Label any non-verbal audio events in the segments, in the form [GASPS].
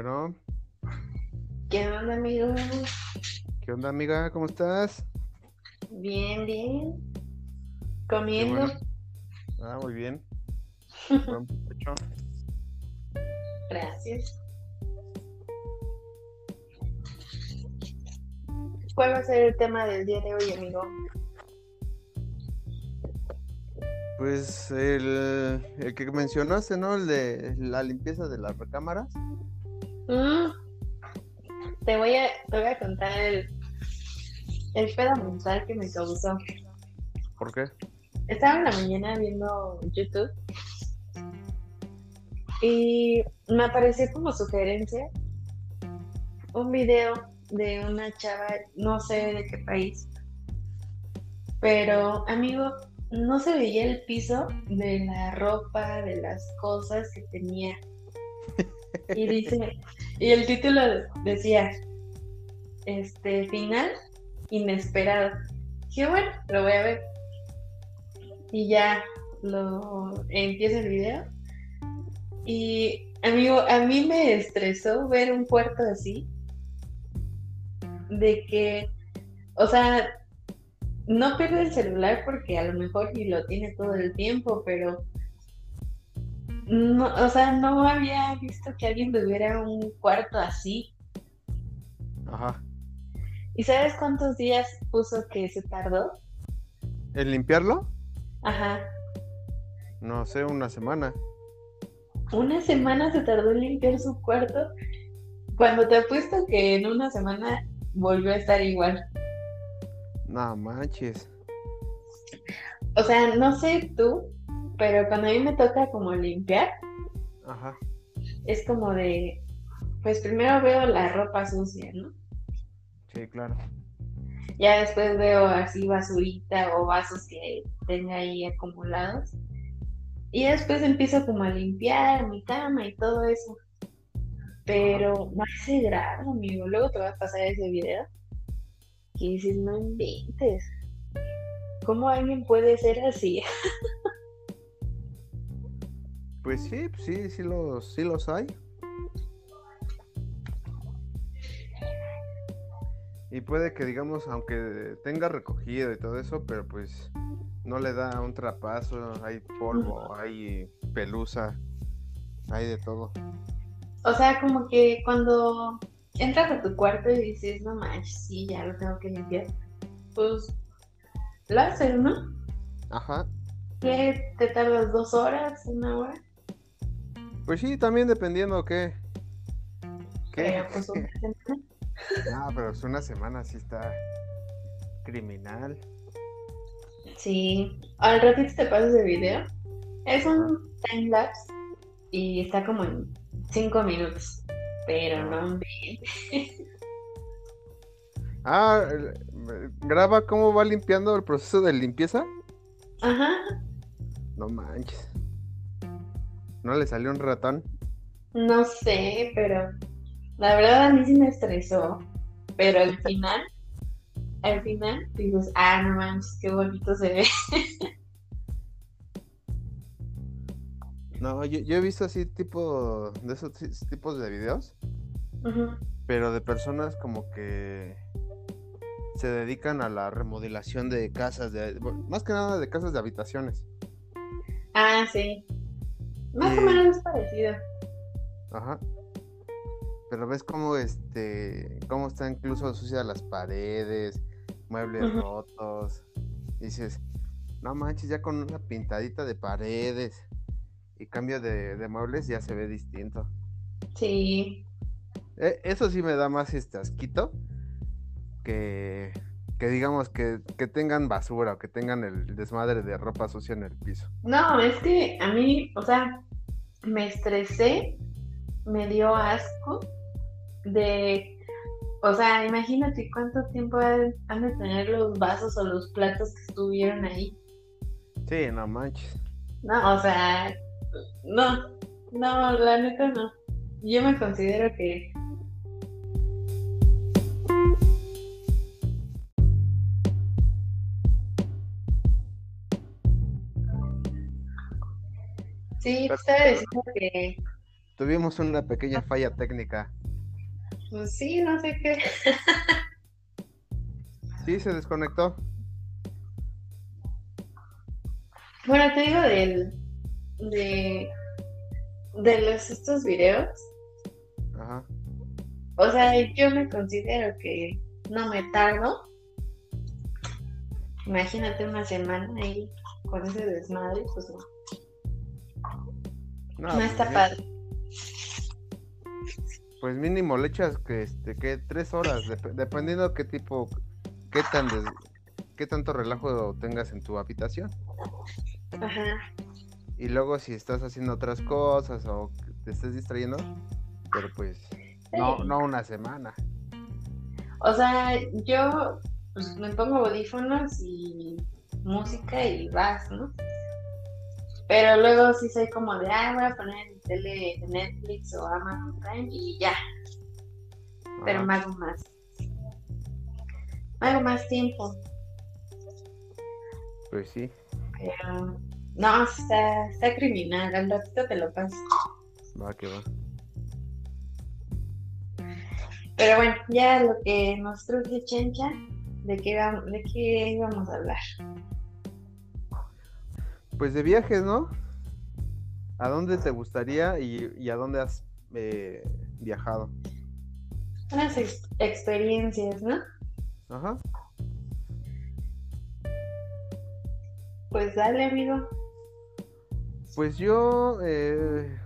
Bueno, ¿Qué onda, amigo? ¿qué onda, amiga? ¿Cómo estás? Bien, bien. Comiendo. bueno. Ah, muy bien. [LAUGHS] Gracias. ¿Cuál va a ser el tema del día de hoy, amigo? Pues el, el que mencionaste, ¿no? El de la limpieza de las recámaras. Mm, [GASPS] Te voy a, te voy a contar el, el pedo mental que me causó. ¿Por qué? Estaba en la mañana viendo YouTube y me apareció como sugerencia un video de una chava, no sé de qué país, pero amigo, no se veía el piso de la ropa, de las cosas que tenía. Y dice, [LAUGHS] y el título decía, este, final inesperado. Dije, bueno, lo voy a ver. Y ya lo empieza el video. Y amigo, a mí me estresó ver un cuarto así. De que, o sea, no pierde el celular porque a lo mejor y lo tiene todo el tiempo, pero no, o sea, no había visto que alguien tuviera un cuarto así. Ajá. ¿Y sabes cuántos días puso que se tardó? ¿El limpiarlo? Ajá. No sé, una semana. Una semana se tardó en limpiar su cuarto. Cuando te apuesto que en una semana volvió a estar igual. No manches. O sea, no sé tú, pero cuando a mí me toca como limpiar, Ajá. es como de, pues primero veo la ropa sucia, ¿no? Sí, claro. Ya después veo así basurita o vasos que tenga ahí acumulados. Y después empiezo como a limpiar mi cama y todo eso. Pero no hace grado, amigo. Luego te vas a pasar ese video. Y dices, no inventes. ¿Cómo alguien puede ser así? [LAUGHS] Pues sí, sí, sí los, sí los hay. Y puede que, digamos, aunque tenga recogido y todo eso, pero pues no le da un trapazo, hay polvo, hay pelusa, hay de todo. O sea, como que cuando entras a tu cuarto y dices, no manches, sí, ya lo tengo que limpiar. Pues lo haces, ¿no? Ajá. ¿Qué te tardas dos horas, una hora? Pues sí, también dependiendo qué. ¿Qué? Pues una. [LAUGHS] No, pero es una semana sí está criminal. Sí, al ratito te pasas el video. Es un time lapse y está como en cinco minutos. Pero no. [LAUGHS] Ah, el- graba cómo va limpiando el proceso de limpieza. Ajá, No manches. ¿No le salió un ratón? no sé, pero la verdad a mí sí me estresó. Pero al final, al final dices, ah, no manches, qué bonito se ve. [LAUGHS] No, yo, yo he visto así tipo de esos ti- tipos de videos, pero de personas como que se dedican a la remodelación de casas, de, más que nada de casas de habitaciones. Ah, sí. Más o Eh, menos es parecido. Ajá. Pero ves cómo este, cómo están incluso sucias las paredes, muebles rotos. Dices, no manches, ya con una pintadita de paredes y cambio de, de muebles ya se ve distinto. Sí. E- eso sí me da más este asquito que, que digamos que, que tengan basura o que tengan el desmadre de ropa sucia en el piso. No, es que a mí, o sea, me estresé, me dio asco de, o sea, imagínate cuánto tiempo han, han de tener los vasos o los platos que estuvieron ahí. Sí, no manches. No, o sea, no, no, la neta no. Yo me considero que Sí, te estaba diciendo que tuvimos una pequeña falla técnica. Pues sí, no sé qué. [LAUGHS] Sí, se desconectó. Bueno, te digo del, de, de los, estos videos. Ajá. O sea, yo me considero que no me tardo. Imagínate una semana ahí con ese desmadre, pues no. No, No, pues, está padre. Pues mínimo le echas que este que tres horas, dep- dependiendo qué tipo, qué tan des- qué tanto relajo tengas en tu habitación. Ajá. Y luego si estás haciendo otras cosas o te estés distrayendo, pero pues no, no una semana. O sea, yo pues, me pongo audífonos y música y vas, ¿no? Pero luego sí soy como de, ah, voy a poner mi tele de Netflix o Amazon Prime y ya, pero me hago más. Me hago más tiempo. Pues sí, Pero no, está, está criminal, al ratito te lo paso. va que va. Pero bueno, ya lo que nos truje Chencha, ¿de qué, de qué íbamos a hablar? Pues de viajes, ¿no? ¿A dónde te gustaría y, y a dónde has eh, viajado? Unas ex- experiencias, ¿no? Ajá. Pues dale, amigo. Pues yo eh,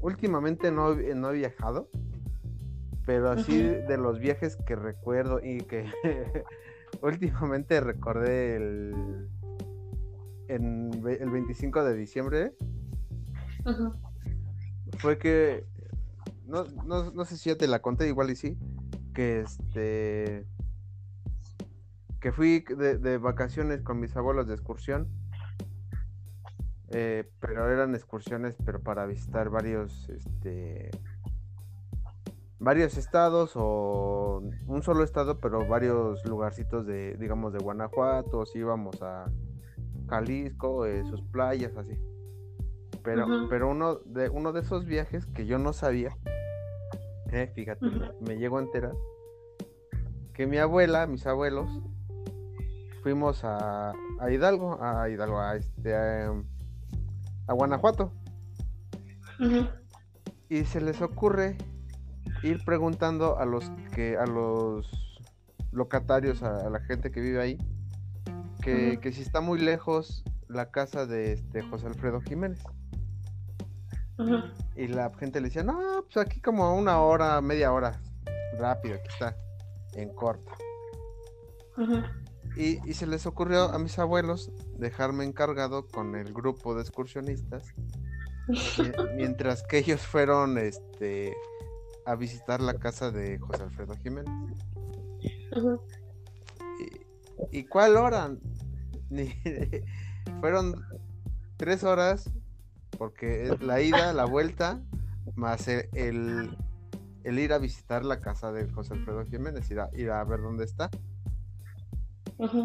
últimamente no, he- no he viajado, pero así de los viajes que recuerdo y que [LAUGHS] últimamente recordé el, en el 25 de diciembre fue que no, no, no sé si ya te la conté, igual y sí, que este que fui de, de vacaciones con mis abuelos de excursión, eh, pero eran excursiones, pero para visitar varios, este, varios estados o un solo estado, pero varios lugarcitos de, digamos, de Guanajuato, si íbamos a Jalisco, eh, sus playas, así. Pero, pero uno de uno de esos viajes que yo no sabía, eh, fíjate, me llegó a enterar que mi abuela, mis abuelos, fuimos a, a Hidalgo, a Hidalgo, a este, a, a Guanajuato, y se les ocurre ir preguntando a los que, a los locatarios, a, a la gente que vive ahí, que, que si está muy lejos la casa de este José Alfredo Jiménez. Y la gente le decía, no, pues aquí como una hora, media hora, rápido, aquí está, en corto. Y, y se les ocurrió a mis abuelos dejarme encargado con el grupo de excursionistas, mi- [LAUGHS] mientras que ellos fueron este, a visitar la casa de José Alfredo Jiménez. ¿Y, cuál hora? Fueron tres horas, porque es la ida, la vuelta, más el, el, el ir a visitar la casa de José Alfredo Jiménez, ir a, ir a ver dónde está.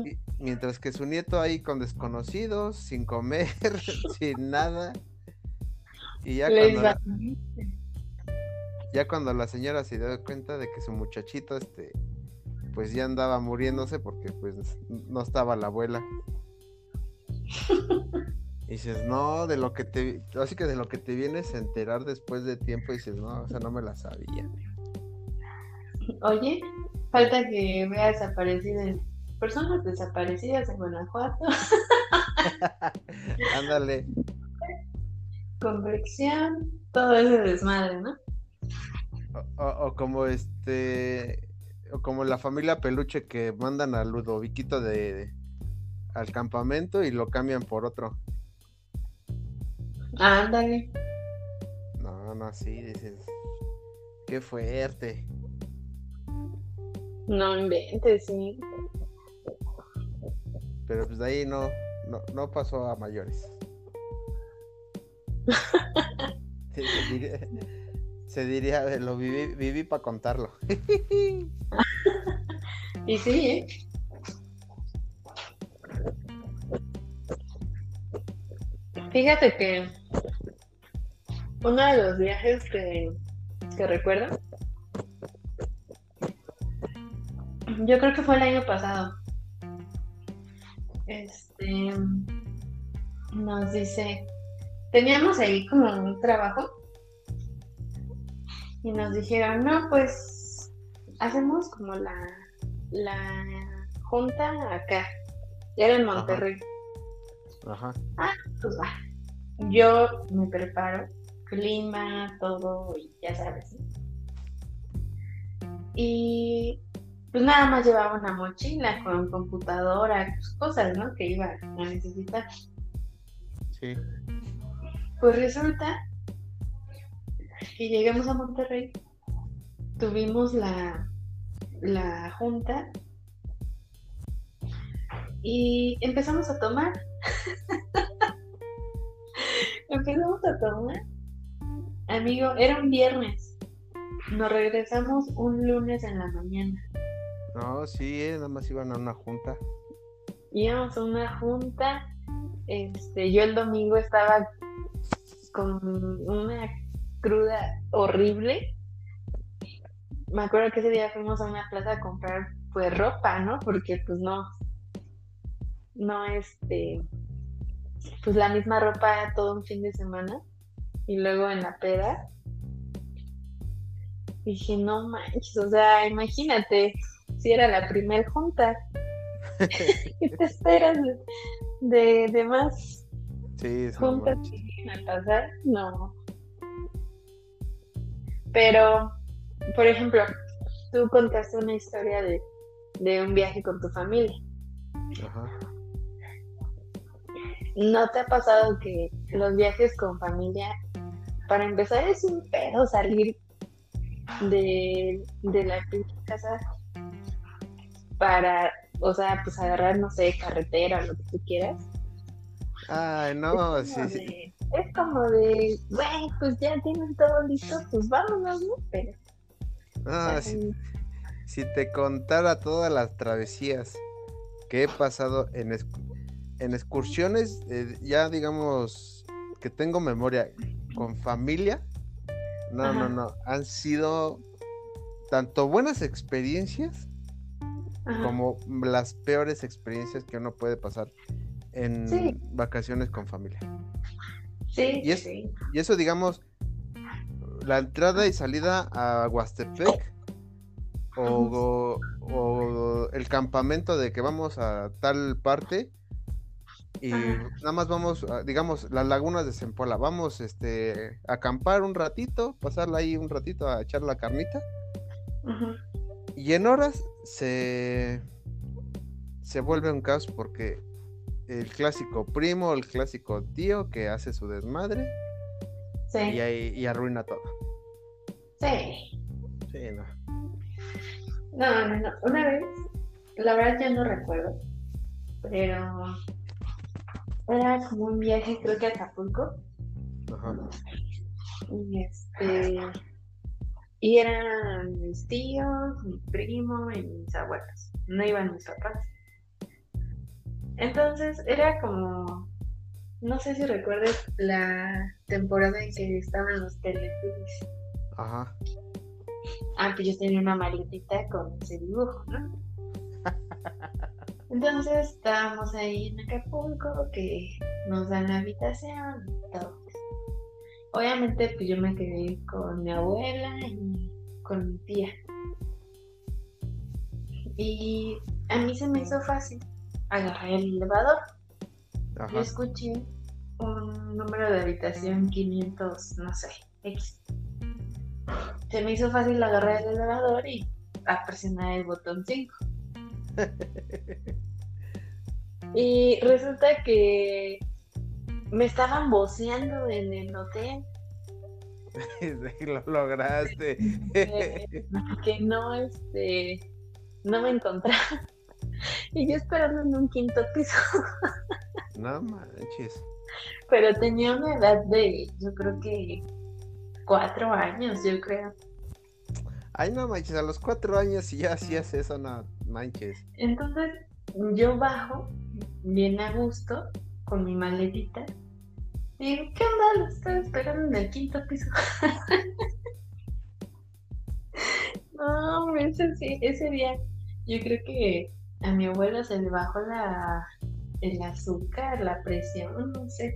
Y- mientras que su nieto ahí con desconocidos, sin comer, [LAUGHS] sin nada. Y ya Les cuando, la, ya cuando la señora se dio cuenta de que su muchachito, este, pues ya andaba muriéndose porque pues no estaba la abuela. [LAUGHS] Y dices, no, de lo que te, así que de lo que te vienes a enterar después de tiempo, dices, no, o sea, no me la sabía. Oye, falta que veas desaparecidas personas desaparecidas en Guanajuato, [LAUGHS] Ándale, convección, todo ese desmadre, ¿no? o, o- o como este, o como la familia peluche que mandan a Ludoviquito de, de- al campamento y lo cambian por otro. Ándale. No, no, sí, dices, qué fuerte. No inventes, sí. Pero pues de ahí no, no, no pasó a mayores. [LAUGHS] Sí, diría, se diría, lo viví, viví para contarlo. [LAUGHS] Y sí, ¿eh? Fíjate que uno de los viajes que, que recuerdo, yo creo que fue el año pasado. Este nos dice, teníamos ahí como un trabajo y nos dijeron, no, pues hacemos como la, la junta acá, ya era en Monterrey. Ajá. Ah, pues va. Yo me preparo, clima, todo, y ya sabes. Y pues nada más llevaba una mochila con computadora, pues, cosas, ¿no? Que iba a necesitar. Sí. Pues resulta que llegamos a Monterrey, tuvimos la, la junta y empezamos a tomar. [LAUGHS] empezamos a tomar. Amigo, era un viernes. Nos regresamos un lunes en la mañana. No, sí, eh, nada más iban a una junta. Íbamos a una junta. Este, yo el domingo estaba con una cruda horrible. Me acuerdo que ese día fuimos a una plaza a comprar pues ropa, ¿no? Porque pues no, no este, pues la misma ropa todo un fin de semana y luego en la peda. Dije, no manches, o sea, imagínate, si era la primer junta. [LAUGHS] [LAUGHS] ¿Qué te esperas de, de, más Sí, juntas que a pasar? No. Pero, por ejemplo, tú contaste una historia de, de un viaje con tu familia. Ajá. ¿No te ha pasado que los viajes con familia, para empezar, es un pedo salir de, de la pinche casa para, o sea, pues agarrar, no sé, carretera o lo que tú quieras? Ay, no, sí, sí. Es como de, güey, pues ya tienen todo listo, pues vámonos, ¿no? Pero, Ah, o sea, si, si te contara todas las travesías que he pasado en, en excursiones, eh, ya digamos que tengo memoria con familia, no, no, no, han sido tanto buenas experiencias ajá. como las peores experiencias que uno puede pasar en Sí. vacaciones con familia. Sí, y es- sí. Y eso, digamos, la entrada y salida a Huastepec o, o el campamento de que vamos a tal parte y Ajá. nada más vamos, a, digamos, las lagunas de Zempoala, vamos este, a acampar un ratito, pasarla ahí un ratito a echar la carnita y en horas se, se vuelve un caos porque el clásico primo, el clásico tío que hace su desmadre Sí, y, ahí- y arruina todo. sí. Sí, no. No, no, no. Una vez, la verdad ya no recuerdo, pero era como un viaje, creo que a Acapulco, Ajá. y este, y eran mis tíos, mi primo y mis abuelos, no iban mis papás. Entonces era como, no sé si recuerdes la temporada en que estaban los Teletubbies. Ajá. Ah, pues yo tenía una maletita con ese dibujo, ¿no? [LAUGHS] Entonces estábamos ahí en Acapulco, que nos dan la habitación y todo. Obviamente, pues yo me quedé con mi abuela y con mi tía. Y a mí se me hizo fácil agarrar el elevador. Yo Ajá. escuché un número de habitación 500, no sé, X. Se me hizo fácil agarrar el elevador y a presionar el botón 5. [LAUGHS] Y resulta que me estaban voceando en el hotel Lo lograste. eh, que no este no me encontraba. [LAUGHS] Y yo esperando en un quinto piso. [LAUGHS] No manches. Pero tenía una edad de, yo creo que cuatro años, yo creo. Ay, no manches, a los cuatro años y ya hacías eso, no manches. Entonces yo bajo bien a gusto con mi maletita Y digo, ¿qué onda? Lo estaba esperando en el quinto piso. [LAUGHS] no, ese, ese día yo creo que a mi abuela se le bajó la, el azúcar, la presión, no sé.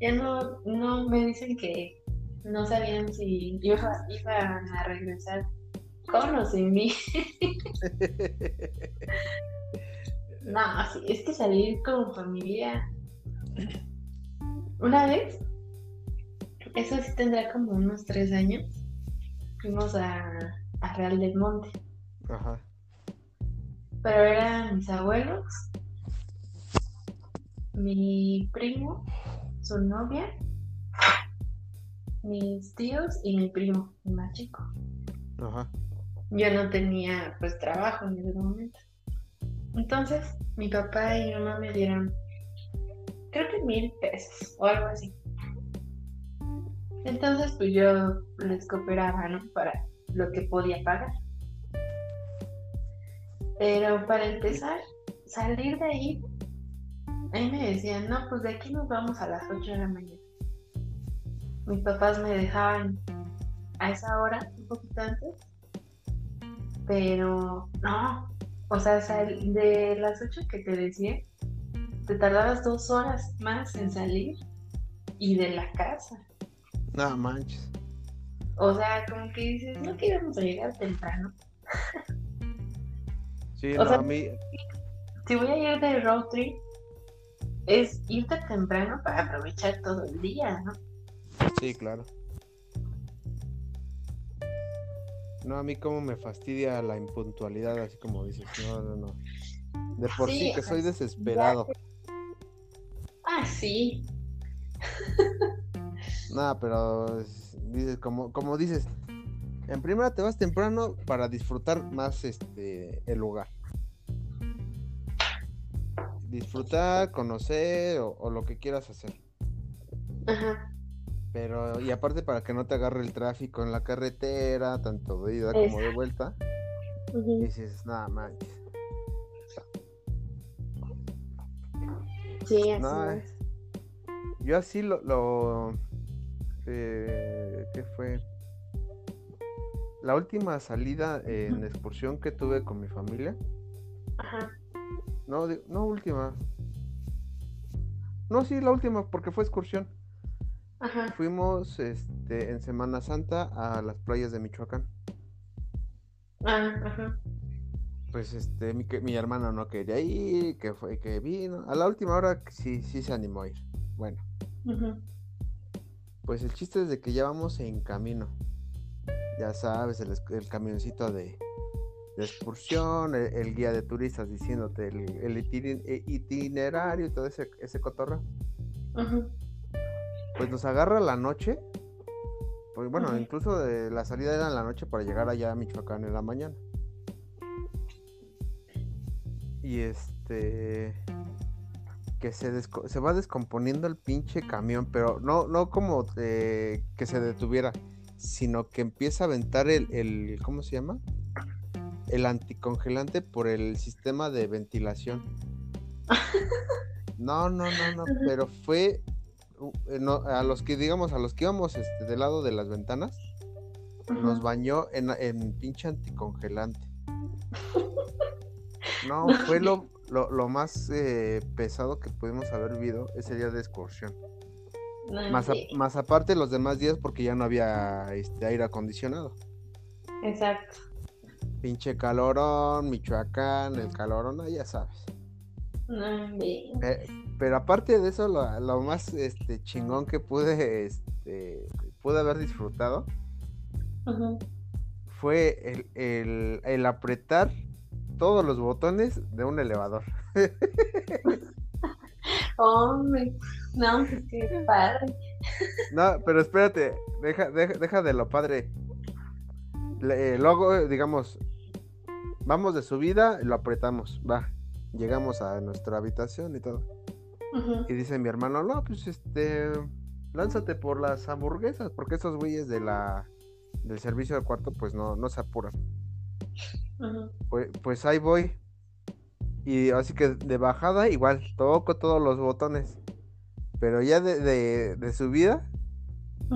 Ya no, no me dicen que no sabían si iba, iban a regresar con o sin mí. [LAUGHS] no, es que salir con familia. Una vez, eso sí tendrá como unos tres años, fuimos a, a Real del Monte. Ajá. Pero eran mis abuelos, mi primo, su novia, mis tíos y mi primo, el más chico. Ajá. Yo no tenía pues trabajo en ese momento. Entonces, mi papá y mi mamá me dieron, creo que mil pesos o algo así. Entonces, pues yo les cooperaba, ¿no? Para lo que podía pagar. Pero para empezar, salir de ahí, ahí me decían, no, pues de aquí nos vamos a las 8 de la mañana. Mis papás me dejaban a esa hora, un poquito antes, pero no, o sea, sal- de las 8 que te decía, te tardabas dos horas más en salir y de la casa. No manches. O sea, como que dices, no que íbamos a llegar temprano. [LAUGHS] Sí, O no, sea- a mí. Si voy a ir de road trip, es irte temprano para aprovechar todo el día, ¿no? Sí, claro. No, a mí como me fastidia la impuntualidad, así como dices. No, no, no. De por sí, Sí, que soy desesperado. Ah, sí. Nada, pero es- dices, como, como dices, en primera te vas temprano para disfrutar más este el lugar. Disfrutar, conocer o, o lo que quieras hacer. Ajá. Pero, y aparte para que no te agarre el tráfico en la carretera, tanto de ida como de vuelta, Ujú. dices, nada manches. Sí, así No, es. yo así lo, lo eh, ¿qué fue? La última salida en excursión que tuve con mi familia, Ajá. no, no última, no, sí, la última, porque fue excursión. Ajá. Fuimos este, en Semana Santa a las playas de Michoacán. Ah, ajá. Pues este, mi, mi hermano no quería ir, que fue que vino. A la última hora sí, sí se animó a ir. Bueno, Ujú. pues el chiste es de que ya vamos en camino. Ya sabes, el, camioncito de, de excursión, el, el guía de turistas diciéndote el, eh, itinerario y todo ese, ese cotorreo. Ujú. Pues nos agarra la noche. Pues bueno, incluso de la salida era en la noche para llegar allá a Michoacán en la mañana. Y este que se, se va descomponiendo el pinche camión, pero no, no como eh, que se detuviera, sino que empieza a aventar el, el ¿cómo se llama? El anticongelante por el sistema de ventilación. No, no, no, no, pero fue eh, no, a los que digamos, a los que íbamos este, del lado de las ventanas, nos bañó en, en pinche anticongelante. [LAUGHS] No, fue lo, lo, lo más eh, pesado que pudimos haber vivido ese día de excursión. No, Más, a- sí, más aparte los demás días porque ya no había este, aire acondicionado. Exacto. Pinche calorón, Michoacán, el calorón, ah, ya sabes. No, bien. Pe- Pero aparte de eso, lo, lo más este, chingón que pude, este, pude haber disfrutado fue el, el, el apretar todos los botones de un elevador. [LAUGHS] Hombre, no, pues qué padre. No, pero espérate, deja, deja, deja de lo padre. Le- eh, luego, eh, digamos, vamos de subida, lo apretamos, va. Llegamos a nuestra habitación y todo. Y dice mi hermano, no, pues este, lánzate por las hamburguesas, porque esos güeyes de la, del servicio del cuarto, pues no, no se apuran. Pues, pues ahí voy. Y así que de bajada igual, toco todos los botones. Pero ya de, de, de subida,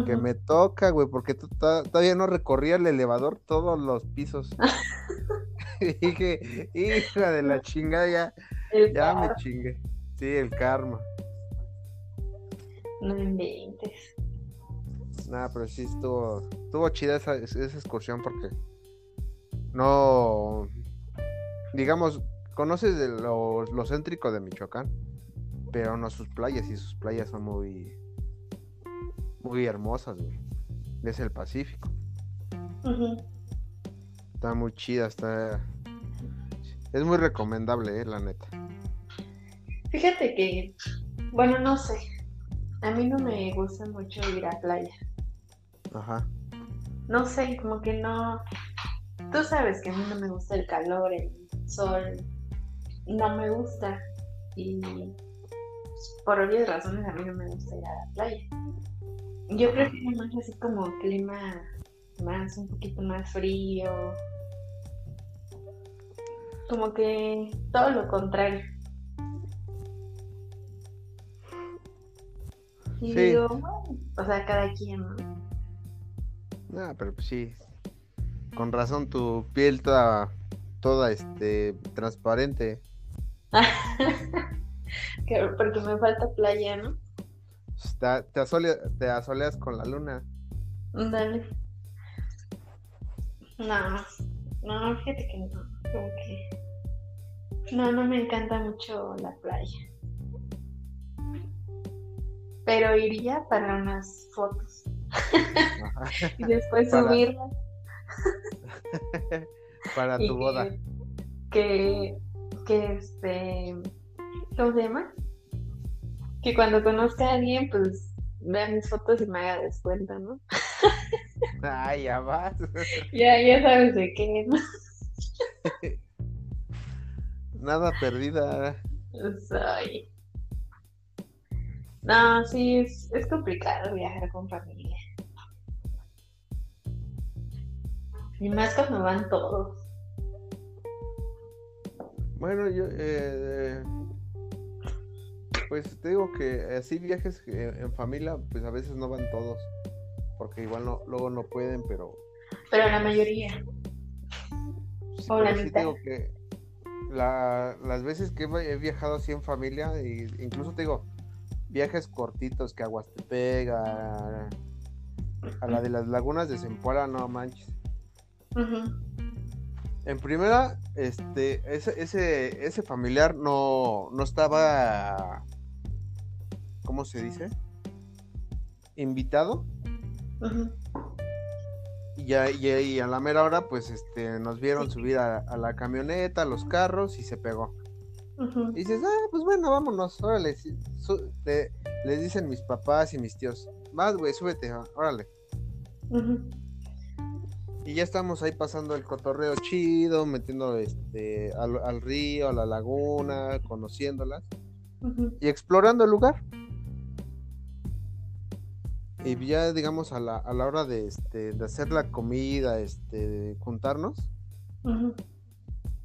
que me toca, güey, porque to- to- todavía no recorría el elevador todos los pisos. [LAUGHS] [LAUGHS] Y dije, hija de la chingada, ya, El ya me chingué. Sí, el karma. no inventes. Nada, pero sí estuvo, estuvo chida esa, esa excursión porque no, digamos, conoces de lo, lo céntrico de Michoacán, pero no sus playas y sus playas son muy, muy hermosas, güey. Es el Pacífico. Está muy chida, está, es muy recomendable, eh, la neta. Fíjate que, bueno, no sé. A mí no me gusta mucho ir a playa. Ajá. No sé, como que no. Tú sabes que a mí no me gusta el calor, el sol. No me gusta. Y por obvias razones a mí no me gusta ir a la playa. Yo prefiero más así como clima más, un poquito más frío. Como que todo lo contrario. Y Sí. digo, bueno, o sea, cada quien, ¿no? Nada, pero pues sí. Con razón tu piel toda, toda este transparente. [LAUGHS] Que- porque me falta playa, ¿no? Te, asole- te asoleas con la luna. Dale. No, no, fíjate que no. Como que. No, no me encanta mucho la playa. Pero iría para unas fotos [LAUGHS] y después Para- subirlas. [LAUGHS] Para tu boda. Que, que este. ¿Cómo se llama? Que cuando conozca a alguien, pues vea mis fotos y me haga descuento, ¿no? Ay, ya vas. [LAUGHS] Ya, ya sabes de qué, ¿no? [LAUGHS] Nada perdida. Soy. No, sí, es, es complicado viajar con familia. Y más cuando van todos. Bueno, yo, eh, pues te digo que así viajes eh, en familia, pues a veces no van todos, porque igual no, luego no pueden, pero Pero la mayoría. sí, O la mitad. digo que la- las veces que he vi- he viajado así en familia, y incluso te digo, viajes cortitos que a Huastepec, a, a la de las lagunas de Zempoala, no manches. Ujú, En primera, este, ese, ese, ese familiar no, no estaba, ¿cómo se dice? Invitado. Y, ya, y, y a la mera hora, pues, este, nos vieron subir a, a la camioneta, a los carros y se pegó. Y dices, ah, pues bueno, vámonos, órale. su- le- les dicen mis papás y mis tíos, vas, güey, súbete, órale. Ujú. Y ya estamos ahí pasando el cotorreo chido, metiendo este, al, al río, a la laguna, conociéndolas. Y explorando el lugar. Y ya, digamos, a la, a la hora de, este, de hacer la comida, este, de juntarnos,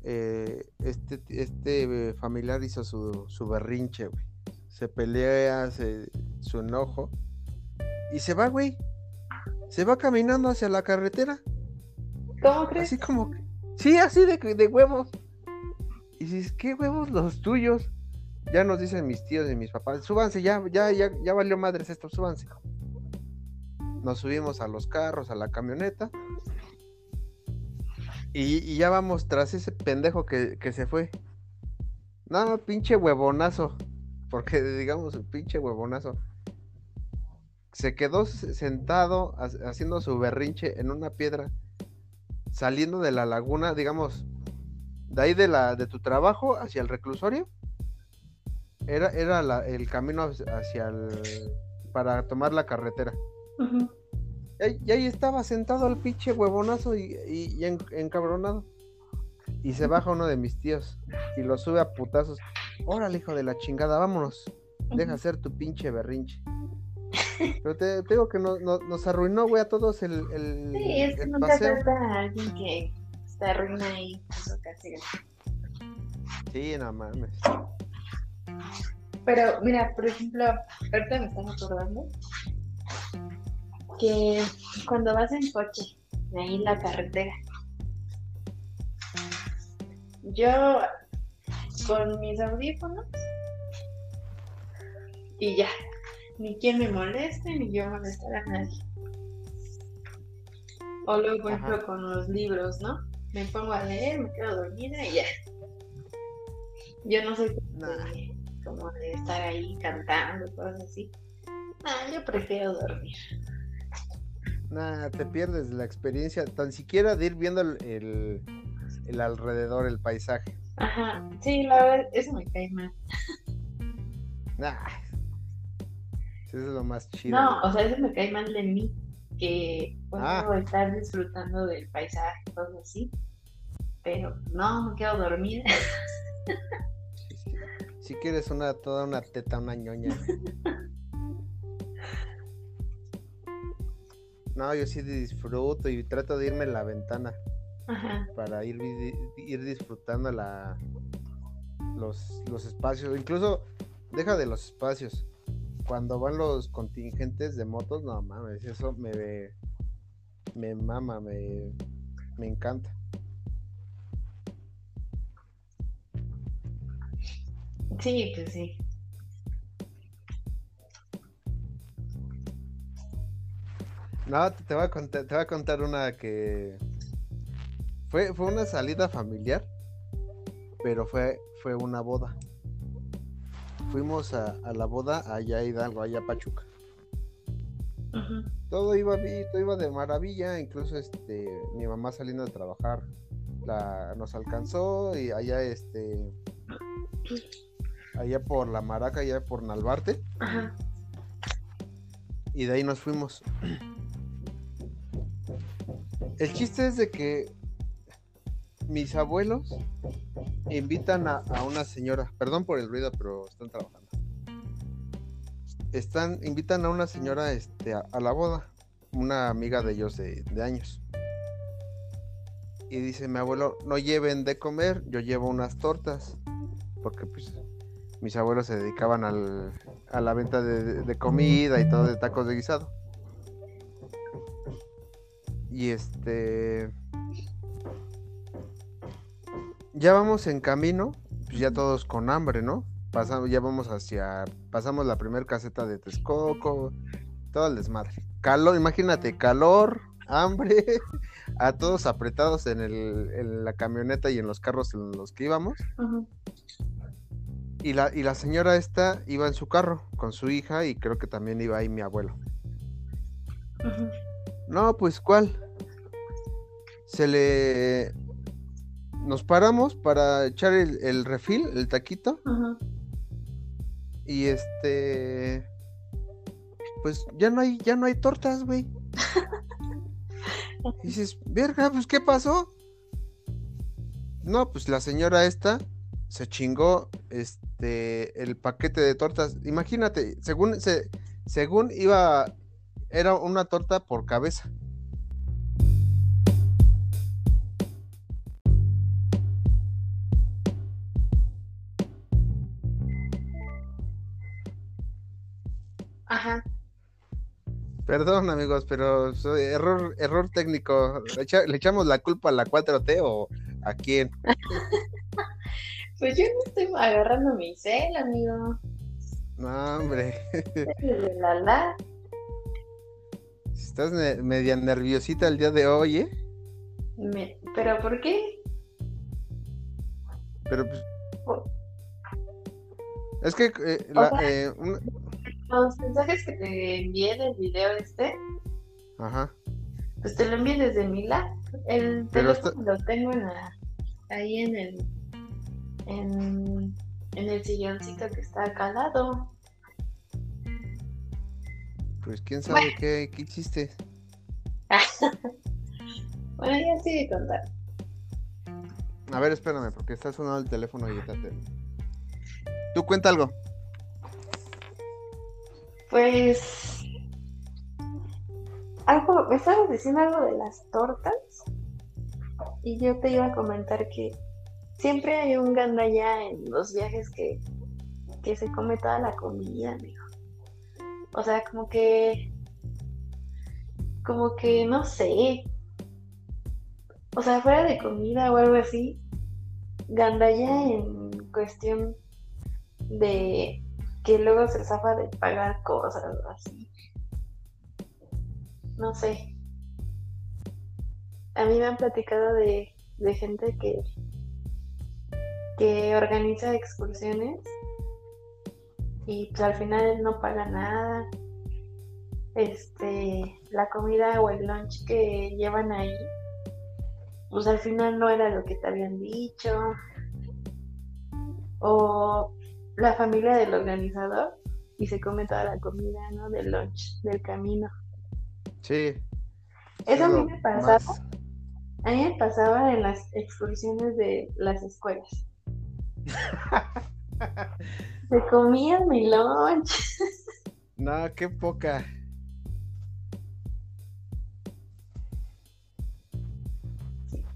eh, este, este familiar hizo su, su berrinche, güey. Se pelea, se, su enojo. Y se va, güey. Se va caminando hacia la carretera. ¿Cómo crees? Así como. Sí, así de, de huevos. Y dices, ¿qué huevos los tuyos? Ya nos dicen mis tíos y mis papás, súbanse, ya, ya, ya, ya valió madres esto, súbanse. Nos subimos a los carros, a la camioneta. Y, y ya vamos tras ese pendejo que, que se fue. No, pinche huevonazo. Porque digamos, pinche huevonazo. Se quedó sentado ha- haciendo su berrinche en una piedra saliendo de la laguna, digamos, de ahí de la de tu trabajo hacia el reclusorio, era, era la- el camino hacia el para tomar la carretera. Y ahí, y ahí estaba sentado el pinche huevonazo y, y- y en- encabronado. Y se baja uno de mis tíos y lo sube a putazos. Órale, hijo de la chingada, vámonos. Deja hacer tu pinche berrinche. Pero te, te digo que no- no- nos arruinó, güey, a todos el, el, Sí, es que el nunca paseo. falta alguien que se arruina ahí. Sí, no mames. Pero mira, por ejemplo, ahorita me están acordando que cuando vas en coche, ahí en la carretera, yo con mis audífonos y ya, ni quien me moleste, ni yo molestar a nadie. O luego, por ejemplo, con los libros, ¿no? Me pongo a leer, me quedo dormida y ya. Yo no soy como de estar ahí cantando, cosas así. No, yo prefiero dormir. Nah, te pierdes la experiencia, tan siquiera de ir viendo el, el, alrededor, el paisaje. Ajá, sí, la verdad, eso me cae mal. Nah, eso es lo más chido. No, o sea, eso me cae mal de mí, que puedo ah. estar disfrutando del paisaje, cosas así, pero no, me quedo dormida. Si quieres una, toda una teta, una ñoña. No, yo sí disfruto y trato de irme en la ventana. Para ir, ir disfrutando la, los, los espacios. Incluso, deja de los espacios. Cuando van los contingentes de motos, no mames, eso me, me mama, me, me encanta. Sí, pues sí. No, te voy a contar, te voy a contar una que fue, fue una salida familiar, pero fue, fue una boda. Fuimos a, la boda allá a Hidalgo, allá a Pachuca. Todo iba bien, todo iba de maravilla, incluso este mi mamá saliendo de trabajar la, nos alcanzó y allá este allá por la Maraca, allá por Nalbarte. Y de ahí nos fuimos. El chiste es de que mis abuelos invitan a, una señora, perdón por el ruido, pero están trabajando. Están, invitan a una señora este, a, la boda, una amiga de ellos de, años. Y dice mi abuelo, no lleven de comer, yo llevo unas tortas. Porque pues mis abuelos se dedicaban al, a la venta de, comida y todo de tacos de guisado. Y este. Ya vamos en camino, pues ya todos con hambre, ¿no? Pasamos, ya vamos hacia. Pasamos la primera caseta de Texcoco, todo el desmadre. Calor, imagínate, calor, hambre, [LAUGHS] a todos apretados en, el, en la camioneta y en los carros en los que íbamos. Y la, y la señora esta iba en su carro con su hija y creo que también iba ahí mi abuelo. No, pues ¿cuál? Se le... Nos paramos para echar el, refil, el taquito. Y este... Pues ya no hay, ya no hay tortas, güey. [LAUGHS] y dices, verga, pues ¿qué pasó? No, pues la señora esta se chingó este el paquete de tortas. Imagínate, según se, según iba era una torta por cabeza. Perdón, amigos, pero error error técnico. ¿Le, ¿Le, echamos la culpa a la 4T o a quién? [LAUGHS] Pues yo no estoy agarrando mi cel, amigo. No, hombre. [LAUGHS] La la. Estás media nerviosita el día de hoy, ¿eh? ¿Pero por qué? Pero pues... Es que... Eh, eh, los mensajes que te envié del video este... Ajá. Pues te lo envié desde mi lab. El teléfono lo tengo ahí en el en, el silloncito que está acá al lado. Pues quién sabe qué, qué hiciste. [LAUGHS] bueno, ya sigue contar. A ver, espérame, porque está sonando el teléfono y está. ¿Tú cuenta algo? Pues. Algo, me estabas diciendo algo de las tortas. Y yo te iba a comentar que siempre hay un gandalla en los viajes que, que se come toda la comida, amigo. O sea, como que, como que, no sé. O sea, fuera de comida o algo así, Gandaya en cuestión de que luego se zafa de pagar cosas así. No sé. A mí me han platicado de, de gente que, que organiza excursiones y pues al final no paga nada. Este, la comida o el lunch que llevan ahí, pues al final no era lo que te habían dicho. O la familia del organizador y se come toda la comida, ¿no? Del lunch, del camino. Sí. Eso a mí me pasaba. A mí me pasaba en las excursiones de las escuelas. [LAUGHS] se comían mi lunch. no, qué poca.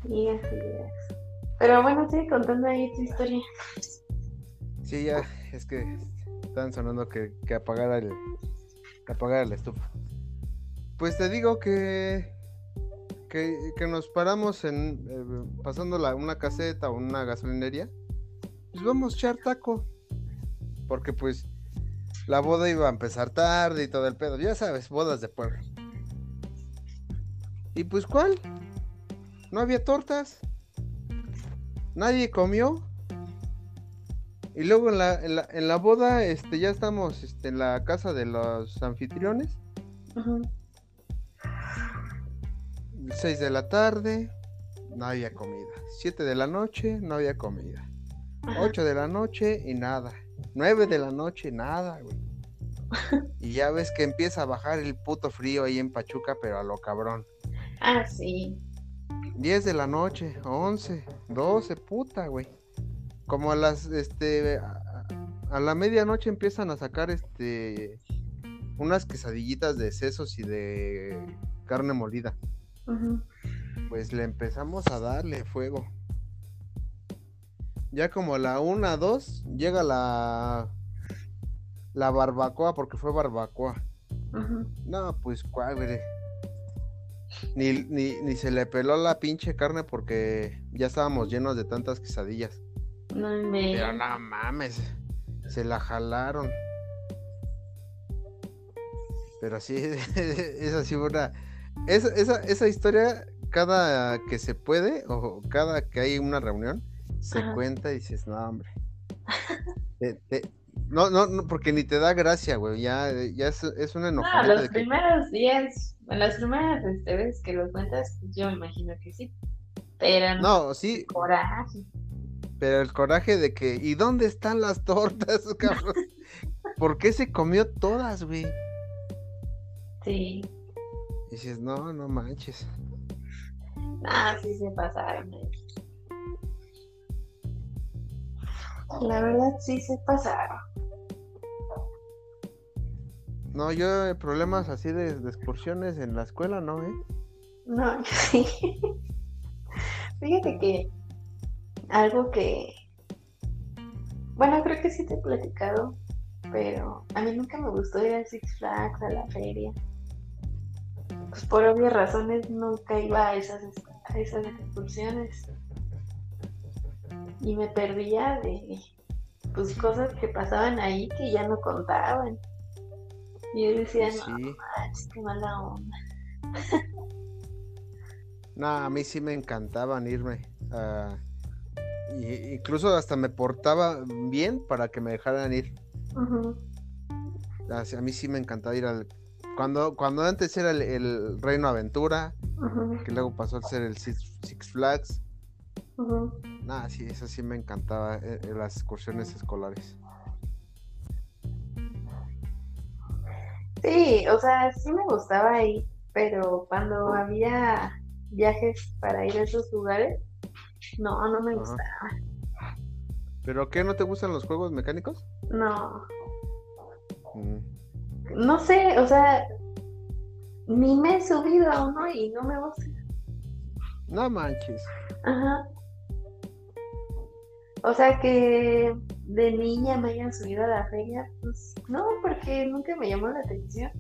Sí, así es. Pero bueno, sigue contando ahí tu historia. Sí, ya, es que estaban sonando que, que apagara el. Que apagara la estufa. Pues te digo que. Que, que nos paramos en. Eh, pasando la, una caseta o una gasolinería. Pues vamos a echar taco. Porque pues. La boda iba a empezar tarde y todo el pedo. Ya sabes, bodas de pueblo. ¿Y pues cuál? No había tortas. Nadie comió. Y luego en la, en la, en la boda, este, ya estamos este, en la casa de los anfitriones. Ujú. 6 de la tarde, no había comida. 7 de la noche, no había comida. Ajá. 8 de la noche y nada. 9 de la noche, nada, güey. [LAUGHS] Y ya ves que empieza a bajar el puto frío ahí en Pachuca, pero a lo cabrón. Ah, sí. 10 de la noche, 11, 12, puta, güey. Como a las, este, a, a la medianoche empiezan a sacar, este, unas quesadillitas de sesos y de carne molida. Pues le empezamos a darle fuego. Ya como a la 1, 2, llega la, la barbacoa, porque fue barbacoa. No, pues güey. Ni, ni, ni se le peló la pinche carne porque ya estábamos llenos de tantas quesadillas. No me. Pero no mames, se la jalaron. Pero sí, [LAUGHS] es así una... Esa, esa, esa historia, cada que se puede, o cada que hay una reunión, se Ajá. cuenta y dices, no, hombre. [LAUGHS] Te- te- No, no, no, porque ni te da gracia, güey. Ya, ya es, es un No, enojamiento los de que primeros días, las primeras este, veces que lo cuentas, yo me imagino que sí. Pero no, No, sí, coraje. Pero el coraje de que, ¿y dónde están las tortas, [LAUGHS] cabrón? ¿Por qué se comió todas, güey? Sí. Y dices, no, no manches. Ah, sí se pasaron. La verdad sí se pasaron. No, yo problemas así de, de excursiones en la escuela, ¿no, eh? No, [LAUGHS] sí. Fíjate que algo que, bueno, creo que sí te he platicado, pero a mí nunca me gustó ir a Six Flags, a la feria. Pues por obvias razones nunca iba a esas, a esas excursiones. Y me perdía de pues cosas que pasaban ahí que ya no contaban. Y yo decía, no, Sí. manches, qué mala onda. [LAUGHS] No, a mí sí me encantaban irme. ah, y, incluso hasta me portaba bien para que me dejaran ir. Así, A mí sí me encantaba ir al... Cuando, cuando antes era el, el Reino Aventura, que luego pasó a ser el Six, Six Flags. Nada, sí, eso sí me encantaba, eh, eh, las excursiones escolares. Sí, o sea, sí me gustaba ahí, pero cuando había viajes para ir a esos lugares, no, no me Ajá. gustaba. ¿Pero qué? ¿No te gustan los juegos mecánicos? No, Mm. no sé, o sea, ni me he subido a uno y no me gusta. No manches. Ajá. O sea que de niña me hayan subido a la feria, pues no, porque nunca me llamó la atención.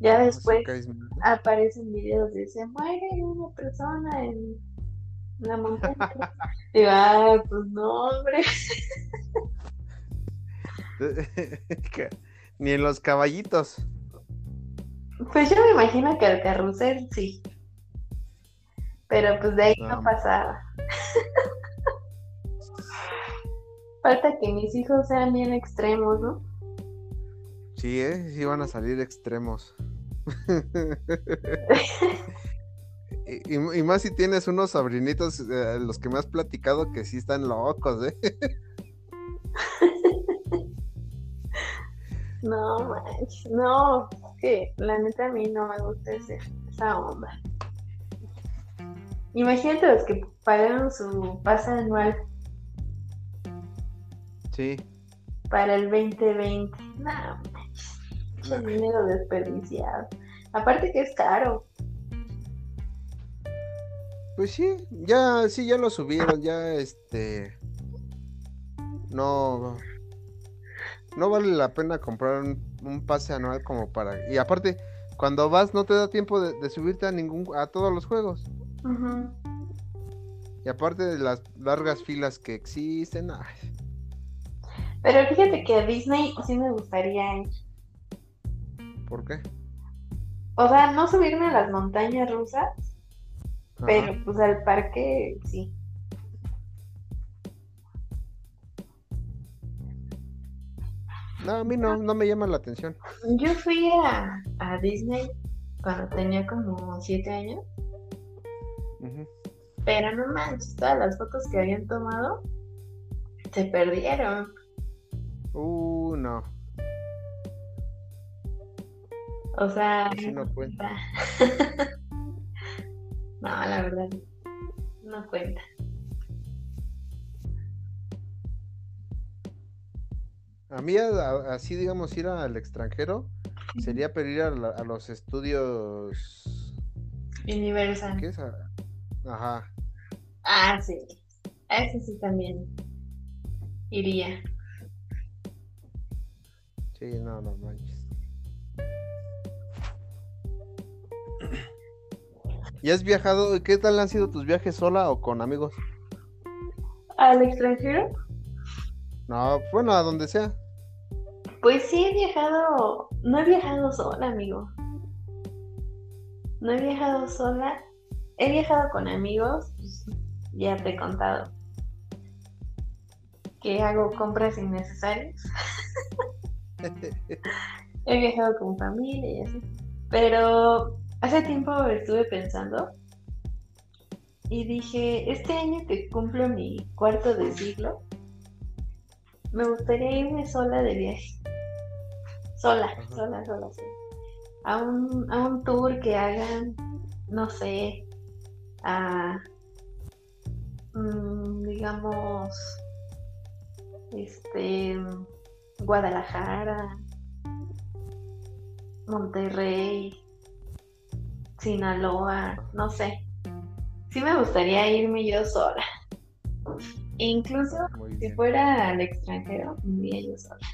Ya después aparecen videos de se muere una persona en la montaña. y va, ah, pues no, hombre. [LAUGHS] Ni en los caballitos. Pues yo me imagino que el carrusel sí. Pero pues de ahí no pasaba. Falta que mis hijos sean bien extremos, ¿no? Sí, ¿eh? Sí van a salir extremos. [LAUGHS] y, más si tienes unos sobrinitos, eh, los que me has platicado, que sí están locos, ¿eh? [LAUGHS] no, manches, no, que la neta a mí no me gusta esa onda. Imagínate los que pagaron su pase anual Sí. Para el 2020. No, qué dinero desperdiciado. Aparte que es caro. Pues sí, ya, sí, ya lo subieron, ya este. No. No vale la pena comprar un, pase anual como para. Y aparte, cuando vas no te da tiempo de, subirte a ningún a todos los juegos. Y aparte de las largas filas que existen, ay, pero fíjate que a Disney sí me gustaría ir. ¿Por qué? O sea, no subirme a las montañas rusas, pero pues al parque sí. No, a mí no, no me llama la atención. Yo fui a, a Disney cuando tenía como siete años. Pero no manches, todas las fotos que habían tomado se perdieron. Uh, no. O sea. no cuenta. [LAUGHS] no, la verdad, no cuenta. A mí, así digamos, ir al extranjero sería pedir a, a los estudios. Universal. ¿Qué es? Ajá. Ah, sí. A ese sí también iría. Sí, no, no manches. ¿Y has viajado? ¿Qué tal han sido tus viajes sola o con amigos? ¿Al extranjero? No, bueno, a donde sea. Pues sí he viajado, no he viajado sola, amigo. No he viajado sola. He viajado con amigos, pues, ya te he contado. Que hago compras innecesarias. [LAUGHS] He viajado con familia y así. Pero hace tiempo estuve pensando y dije, este año que cumplo mi cuarto de siglo, me gustaría irme sola de viaje. Sola, sola, sola, sola. A un, a un tour que hagan, no sé, a, mm, digamos, este, Guadalajara, Monterrey, Sinaloa, no sé. Sí me gustaría irme yo sola. incluso si fuera al extranjero, iría yo sola.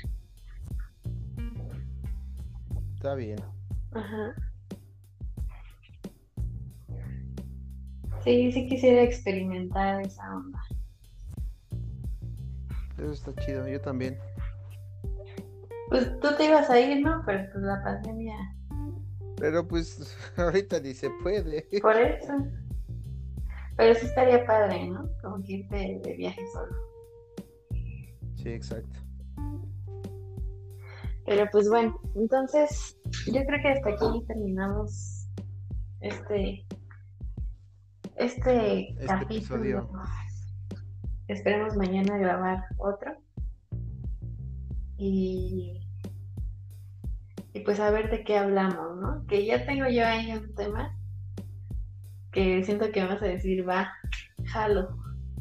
Está bien. Ajá. Sí, sí quisiera experimentar esa onda. Eso está chido, yo también. Pues tú te ibas a ir, ¿no? Pero pues la pandemia. Pero pues [LAUGHS] ahorita ni se puede. Por eso. Pero sí estaría padre, ¿no? Como que irte de viaje solo. Sí, exacto. Pero pues bueno, entonces yo creo que hasta aquí terminamos este este, este capítulo. Esperemos mañana grabar otro. Y, y pues a ver de qué hablamos, ¿no? Que ya tengo yo ahí un tema que siento que vas a decir, va, jalo.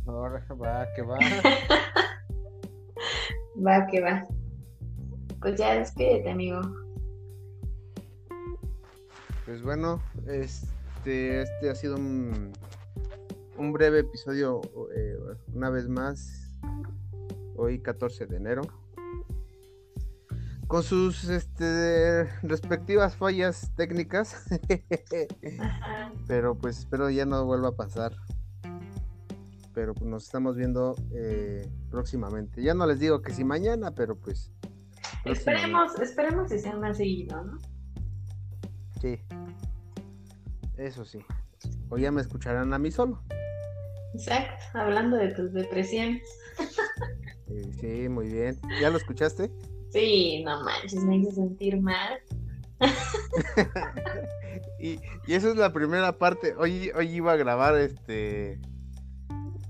Ahora va, que va. [LAUGHS] va, que va. Pues ya despídete, amigo. Pues bueno, este, este ha sido un, un breve episodio, eh, una vez más, hoy 14 de enero. Con sus este, respectivas fallas técnicas. Pero pues espero ya no vuelva a pasar. Pero pues, nos estamos viendo eh, próximamente. Ya no les digo que si mañana, pero pues. Esperemos, esperemos que sea más seguido, ¿no? Sí. Eso sí. O ya me escucharán a mí solo. Exacto, hablando de tus depresiones. sí, muy bien. ¿Ya lo escuchaste? Sí, no manches, me hizo sentir mal. [LAUGHS] y, y eso es la primera parte. Hoy, hoy iba a grabar este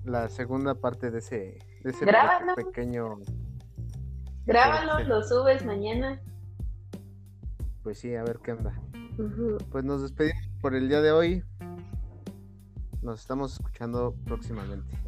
la segunda parte de ese, de ese pequeño. Grábalo, lo subes mañana. Pues sí, a ver qué onda. Pues nos despedimos por el día de hoy. Nos estamos escuchando próximamente.